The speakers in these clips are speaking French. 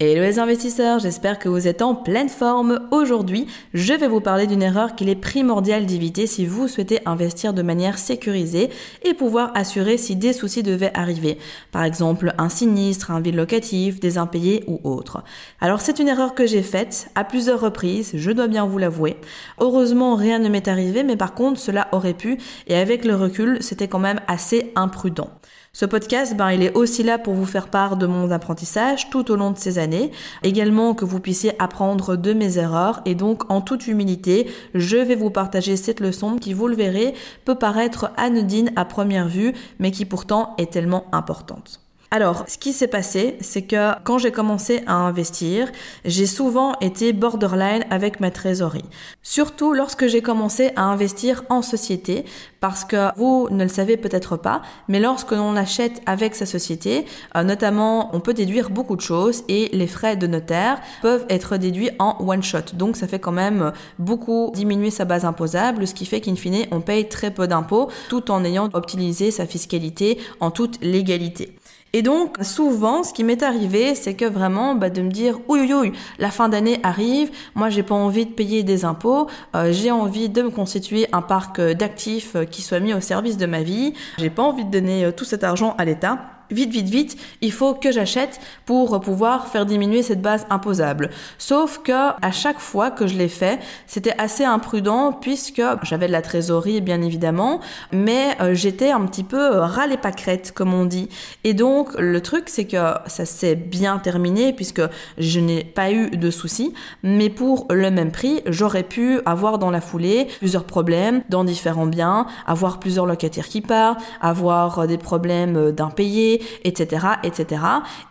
Hello les investisseurs, j'espère que vous êtes en pleine forme. Aujourd'hui, je vais vous parler d'une erreur qu'il est primordial d'éviter si vous souhaitez investir de manière sécurisée et pouvoir assurer si des soucis devaient arriver. Par exemple, un sinistre, un vide locatif, des impayés ou autre. Alors c'est une erreur que j'ai faite à plusieurs reprises, je dois bien vous l'avouer. Heureusement, rien ne m'est arrivé, mais par contre, cela aurait pu et avec le recul, c'était quand même assez imprudent. Ce podcast, ben, il est aussi là pour vous faire part de mon apprentissage tout au long de ces années, également que vous puissiez apprendre de mes erreurs et donc en toute humilité, je vais vous partager cette leçon qui, vous le verrez, peut paraître anodine à première vue, mais qui pourtant est tellement importante. Alors, ce qui s'est passé, c'est que quand j'ai commencé à investir, j'ai souvent été borderline avec ma trésorerie. Surtout lorsque j'ai commencé à investir en société, parce que vous ne le savez peut-être pas, mais lorsque l'on achète avec sa société, euh, notamment, on peut déduire beaucoup de choses et les frais de notaire peuvent être déduits en one shot. Donc, ça fait quand même beaucoup diminuer sa base imposable, ce qui fait qu'in fine, on paye très peu d'impôts tout en ayant optimisé sa fiscalité en toute légalité. Et donc, souvent, ce qui m'est arrivé, c'est que vraiment, bah, de me dire, oui, oui, la fin d'année arrive, moi, j'ai pas envie de payer des impôts, euh, j'ai envie de me constituer un parc d'actifs euh, qui soit mis au service de ma vie, j'ai pas envie de donner euh, tout cet argent à l'État vite, vite, vite, il faut que j'achète pour pouvoir faire diminuer cette base imposable. Sauf que à chaque fois que je l'ai fait, c'était assez imprudent puisque j'avais de la trésorerie bien évidemment, mais euh, j'étais un petit peu euh, râle pas crête comme on dit. Et donc le truc c'est que ça s'est bien terminé puisque je n'ai pas eu de soucis, mais pour le même prix, j'aurais pu avoir dans la foulée plusieurs problèmes dans différents biens, avoir plusieurs locataires qui partent, avoir des problèmes d'impayés, etc., etc.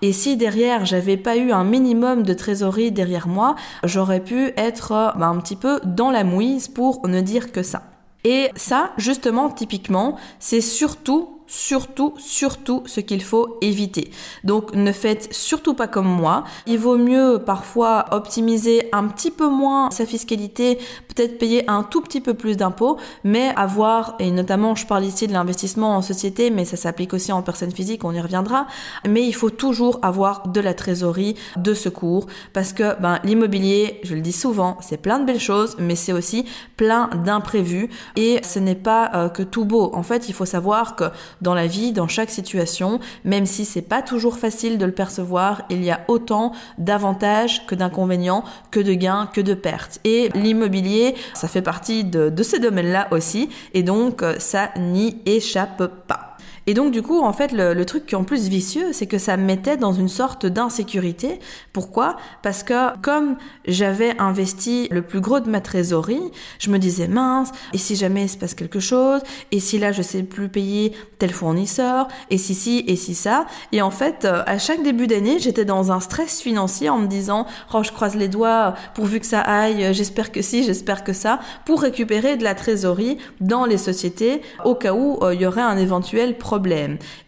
Et si derrière j'avais pas eu un minimum de trésorerie derrière moi, j'aurais pu être euh, bah, un petit peu dans la mouise pour ne dire que ça. Et ça, justement, typiquement, c'est surtout surtout, surtout ce qu'il faut éviter. Donc ne faites surtout pas comme moi. Il vaut mieux parfois optimiser un petit peu moins sa fiscalité, peut-être payer un tout petit peu plus d'impôts, mais avoir, et notamment je parle ici de l'investissement en société, mais ça s'applique aussi en personne physique, on y reviendra, mais il faut toujours avoir de la trésorerie de secours parce que ben, l'immobilier, je le dis souvent, c'est plein de belles choses, mais c'est aussi plein d'imprévus et ce n'est pas euh, que tout beau. En fait, il faut savoir que dans la vie, dans chaque situation, même si c'est pas toujours facile de le percevoir, il y a autant d'avantages que d'inconvénients, que de gains, que de pertes. Et l'immobilier, ça fait partie de, de ces domaines-là aussi, et donc ça n'y échappe pas. Et donc du coup, en fait, le, truc qui est en plus vicieux, c'est que ça me mettait dans une sorte d'insécurité. Pourquoi? Parce que comme j'avais investi le plus gros de ma trésorerie, je me disais mince, et si jamais il se passe quelque chose, et si là je sais plus payer tel fournisseur, et si si, et si ça? Et en fait, euh, à chaque début d'année, j'étais dans un stress financier en me disant, oh je croise les doigts, pourvu que ça aille, j'espère que si, j'espère que ça, pour récupérer de la trésorerie dans les sociétés au cas où euh, il y aurait un éventuel problème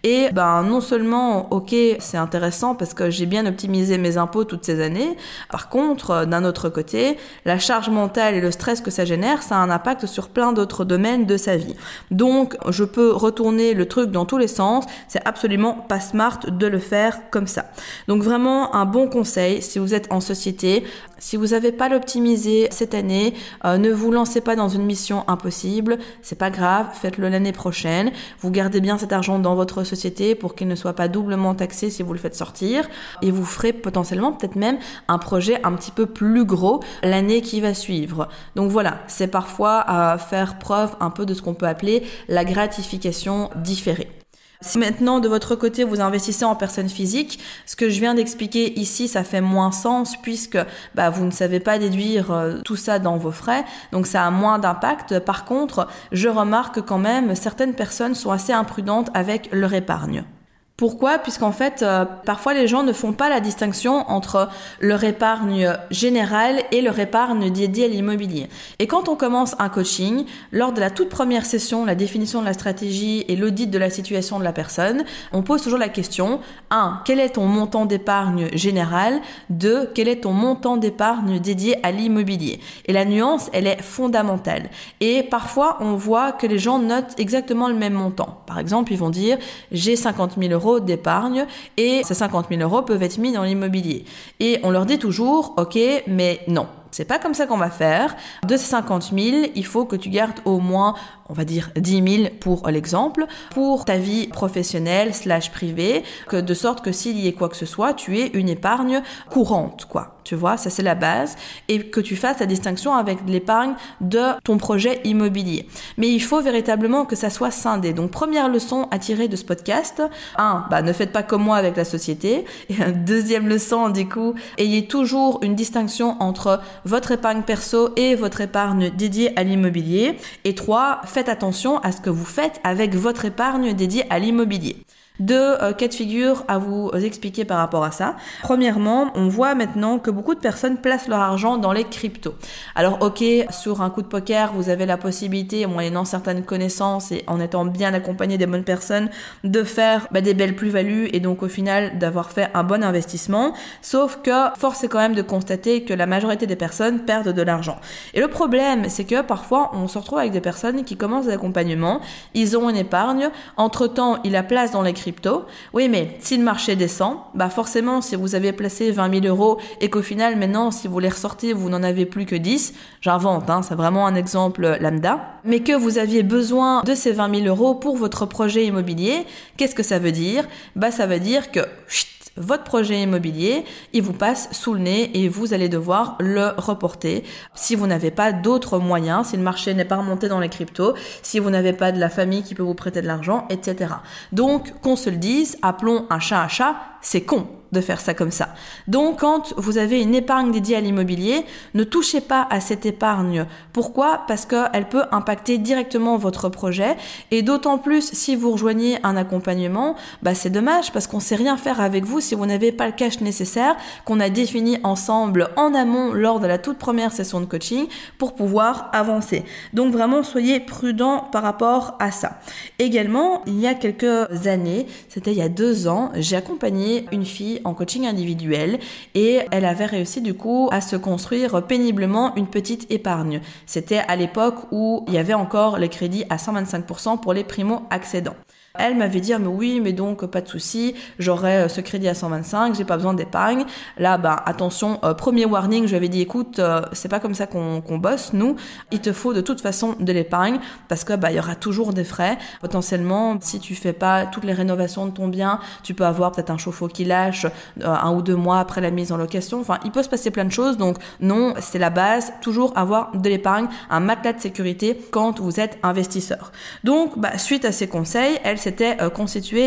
et ben non seulement, ok, c'est intéressant parce que j'ai bien optimisé mes impôts toutes ces années. Par contre, d'un autre côté, la charge mentale et le stress que ça génère, ça a un impact sur plein d'autres domaines de sa vie. Donc, je peux retourner le truc dans tous les sens. C'est absolument pas smart de le faire comme ça. Donc vraiment un bon conseil si vous êtes en société, si vous n'avez pas l'optimisé cette année, euh, ne vous lancez pas dans une mission impossible. C'est pas grave, faites-le l'année prochaine. Vous gardez bien cet argent dans votre société pour qu'il ne soit pas doublement taxé si vous le faites sortir. Et vous ferez potentiellement peut-être même un projet un petit peu plus gros l'année qui va suivre. Donc voilà, c'est parfois à faire preuve un peu de ce qu'on peut appeler la gratification différée. Si maintenant de votre côté vous investissez en personne physique, ce que je viens d'expliquer ici, ça fait moins sens puisque bah, vous ne savez pas déduire euh, tout ça dans vos frais, donc ça a moins d'impact. Par contre, je remarque quand même certaines personnes sont assez imprudentes avec leur épargne. Pourquoi? Puisqu'en fait, euh, parfois les gens ne font pas la distinction entre leur épargne générale et leur épargne dédiée à l'immobilier. Et quand on commence un coaching, lors de la toute première session, la définition de la stratégie et l'audit de la situation de la personne, on pose toujours la question 1. Quel est ton montant d'épargne générale? 2. Quel est ton montant d'épargne dédié à l'immobilier? Et la nuance, elle est fondamentale. Et parfois, on voit que les gens notent exactement le même montant. Par exemple, ils vont dire j'ai 50 000 euros d'épargne et ces 50 000 euros peuvent être mis dans l'immobilier. Et on leur dit toujours, ok, mais non. C'est pas comme ça qu'on va faire. De ces 50 000, il faut que tu gardes au moins on va dire 10 000 pour l'exemple, pour ta vie professionnelle slash privée, que de sorte que s'il y ait quoi que ce soit, tu aies une épargne courante, quoi. Tu vois, ça c'est la base, et que tu fasses la distinction avec l'épargne de ton projet immobilier. Mais il faut véritablement que ça soit scindé. Donc première leçon à tirer de ce podcast, un, bah ne faites pas comme moi avec la société. Deuxième leçon, du coup, ayez toujours une distinction entre votre épargne perso et votre épargne dédiée à l'immobilier. Et trois, faites attention à ce que vous faites avec votre épargne dédiée à l'immobilier deux euh, cas de figure à vous expliquer par rapport à ça. Premièrement, on voit maintenant que beaucoup de personnes placent leur argent dans les cryptos. Alors ok, sur un coup de poker, vous avez la possibilité, moyennant certaines connaissances et en étant bien accompagné des bonnes personnes, de faire bah, des belles plus-values et donc au final d'avoir fait un bon investissement. Sauf que force est quand même de constater que la majorité des personnes perdent de l'argent. Et le problème, c'est que parfois on se retrouve avec des personnes qui commencent l'accompagnement, ils ont une épargne, entre-temps ils la placent dans les cryptos oui, mais si le marché descend, bah forcément, si vous avez placé 20 000 euros et qu'au final, maintenant, si vous les ressortez, vous n'en avez plus que 10, j'invente, hein, c'est vraiment un exemple lambda, mais que vous aviez besoin de ces 20 000 euros pour votre projet immobilier, qu'est-ce que ça veut dire? Bah, ça veut dire que votre projet immobilier, il vous passe sous le nez et vous allez devoir le reporter si vous n'avez pas d'autres moyens, si le marché n'est pas remonté dans les cryptos, si vous n'avez pas de la famille qui peut vous prêter de l'argent, etc. Donc, qu'on se le dise, appelons un chat un chat, c'est con de faire ça comme ça. Donc quand vous avez une épargne dédiée à l'immobilier, ne touchez pas à cette épargne. Pourquoi? Parce qu'elle peut impacter directement votre projet et d'autant plus si vous rejoignez un accompagnement, bah c'est dommage parce qu'on sait rien faire avec vous si vous n'avez pas le cash nécessaire qu'on a défini ensemble en amont lors de la toute première session de coaching pour pouvoir avancer. Donc vraiment soyez prudent par rapport à ça. Également, il y a quelques années, c'était il y a deux ans, j'ai accompagné une fille en coaching individuel et elle avait réussi du coup à se construire péniblement une petite épargne. C'était à l'époque où il y avait encore les crédits à 125% pour les primo-accédants. Elle m'avait dit, ah, mais oui, mais donc pas de souci, j'aurai euh, ce crédit à 125, j'ai pas besoin d'épargne. Là, bah attention, euh, premier warning, je lui avais dit, écoute, euh, c'est pas comme ça qu'on bosse, nous, il te faut de toute façon de l'épargne parce que bah il y aura toujours des frais. Potentiellement, si tu fais pas toutes les rénovations de ton bien, tu peux avoir peut-être un chauffe-eau qui lâche un ou deux mois après la mise en location. Enfin, il peut se passer plein de choses. Donc non, c'est la base, toujours avoir de l'épargne, un matelas de sécurité quand vous êtes investisseur. Donc, bah, suite à ces conseils, elle s'était euh,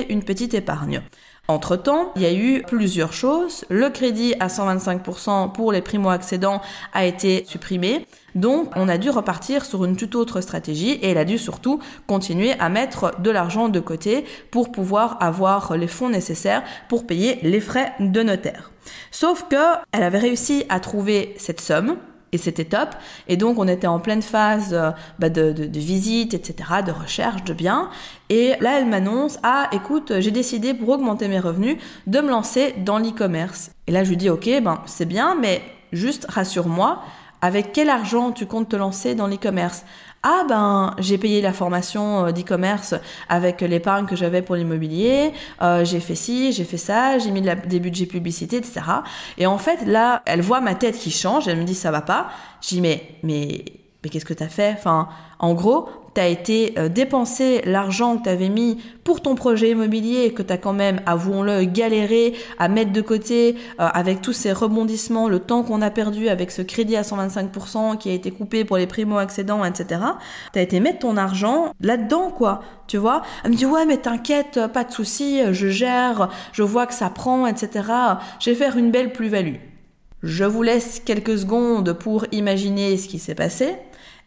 une petite épargne. Entre-temps, il y a eu plusieurs choses. Le crédit à 125% pour les primo-accédants a été supprimé. Donc, on a dû repartir sur une toute autre stratégie et elle a dû surtout continuer à mettre de l'argent de côté pour pouvoir avoir les fonds nécessaires pour payer les frais de notaire. Sauf que elle avait réussi à trouver cette somme et c'était top. Et donc, on était en pleine phase euh, bah, de, de, visite, etc., de recherche de biens. Et là, elle m'annonce, ah, écoute, j'ai décidé pour augmenter mes revenus de me lancer dans l'e-commerce. Et là, je lui dis, ok, ben, c'est bien, mais juste rassure-moi, avec quel argent tu comptes te lancer dans l'e-commerce? Ah ben j'ai payé la formation euh, d'e-commerce avec l'épargne que j'avais pour l'immobilier, euh, j'ai fait ci, j'ai fait ça, j'ai mis des budgets publicité, etc. Et en fait là, elle voit ma tête qui change, elle me dit ça va pas. Je dis mais mais mais qu'est-ce que t'as fait? Enfin, en gros, tu as été euh, dépenser l'argent que tu avais mis pour ton projet immobilier, que tu as quand même, avouons-le, galéré à mettre de côté euh, avec tous ces rebondissements, le temps qu'on a perdu avec ce crédit à 125% qui a été coupé pour les primo-accédants, etc. Tu as été mettre ton argent là-dedans, quoi. Tu vois Elle me dit, ouais, mais t'inquiète, pas de souci, je gère, je vois que ça prend, etc. Je vais faire une belle plus-value. Je vous laisse quelques secondes pour imaginer ce qui s'est passé.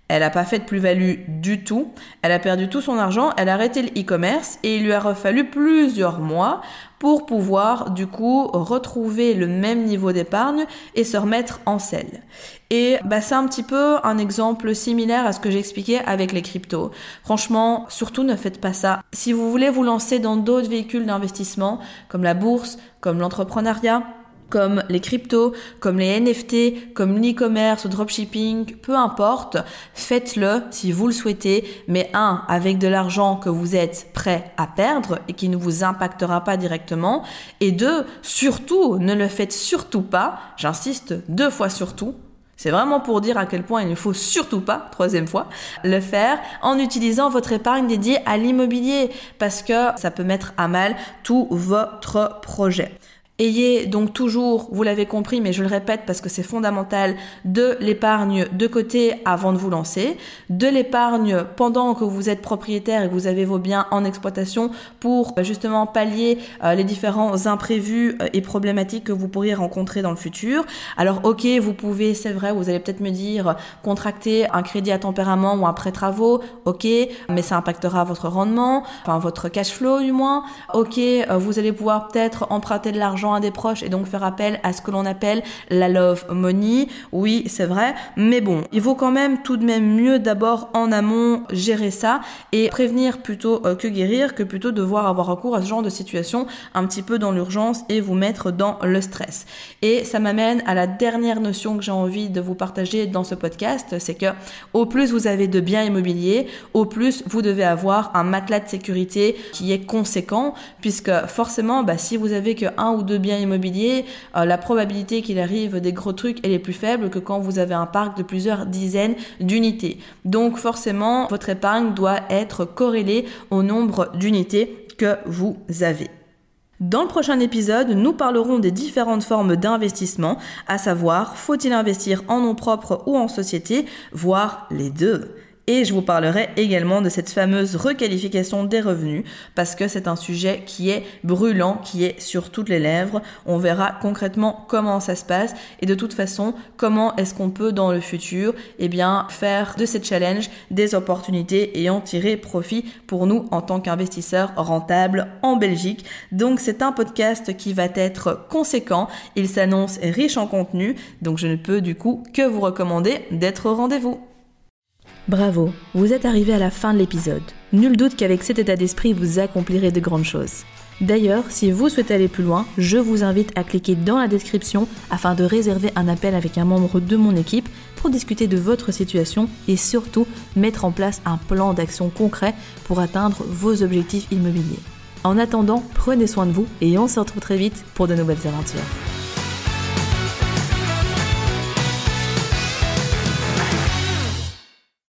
Elle n'a pas fait de plus-value du tout. Elle a perdu tout son argent. Elle a arrêté le e-commerce et il lui a fallu plusieurs mois pour pouvoir du coup retrouver le même niveau d'épargne et se remettre en selle. Et bah, c'est un petit peu un exemple similaire à ce que j'expliquais avec les cryptos. Franchement, surtout ne faites pas ça. Si vous voulez vous lancer dans d'autres véhicules d'investissement comme la bourse, comme l'entrepreneuriat, comme les cryptos, comme les NFT, comme l'e-commerce, le dropshipping, peu importe, faites-le si vous le souhaitez, mais un, avec de l'argent que vous êtes prêt à perdre et qui ne vous impactera pas directement, et deux, surtout, ne le faites surtout pas, j'insiste deux fois surtout, c'est vraiment pour dire à quel point il ne faut surtout pas, troisième fois, le faire en utilisant votre épargne dédiée à l'immobilier parce que ça peut mettre à mal tout votre projet. Ayez donc toujours, vous l'avez compris, mais je le répète parce que c'est fondamental, de l'épargne de côté avant de vous lancer, de l'épargne pendant que vous êtes propriétaire et que vous avez vos biens en exploitation pour euh, justement pallier euh, les différents imprévus euh, et problématiques que vous pourriez rencontrer dans le futur. Alors ok, vous pouvez, c'est vrai, vous allez peut-être me dire, contracter un crédit à tempérament ou un prêt travaux, ok, mais ça impactera votre rendement, enfin votre cash flow du moins. Ok, vous allez pouvoir peut-être emprunter de l'argent à des proches et donc faire appel à ce que l'on appelle la love money. Oui, c'est vrai. Mais bon, il vaut quand même tout de même mieux d'abord en amont gérer ça et prévenir plutôt euh, que guérir que plutôt devoir avoir recours à ce genre de situation un petit peu dans l'urgence et vous mettre dans le stress. Et ça m'amène à la dernière notion que j'ai envie de vous partager dans ce podcast, c'est que au plus vous avez de biens immobiliers, au plus vous devez avoir un matelas de sécurité qui est conséquent puisque forcément, bah, si vous avez que un ou deux bien immobilier, euh, la probabilité qu'il arrive des gros trucs, elle est plus faible que quand vous avez un parc de plusieurs dizaines d'unités. Donc forcément, votre épargne doit être corrélée au nombre d'unités que vous avez. Dans le prochain épisode, nous parlerons des différentes formes d'investissement, à savoir faut-il investir en nom propre ou en société, voire les deux. Et je vous parlerai également de cette fameuse requalification des revenus parce que c'est un sujet qui est brûlant, qui est sur toutes les lèvres. On verra concrètement comment ça se passe et de toute façon comment est-ce qu'on peut dans le futur eh bien, faire de ces challenges des opportunités et en tirer profit pour nous en tant qu'investisseurs rentables en Belgique. Donc c'est un podcast qui va être conséquent, il s'annonce riche en contenu, donc je ne peux du coup que vous recommander d'être au rendez-vous. Bravo, vous êtes arrivé à la fin de l'épisode. Nul doute qu'avec cet état d'esprit, vous accomplirez de grandes choses. D'ailleurs, si vous souhaitez aller plus loin, je vous invite à cliquer dans la description afin de réserver un appel avec un membre de mon équipe pour discuter de votre situation et surtout mettre en place un plan d'action concret pour atteindre vos objectifs immobiliers. En attendant, prenez soin de vous et on se retrouve très vite pour de nouvelles aventures.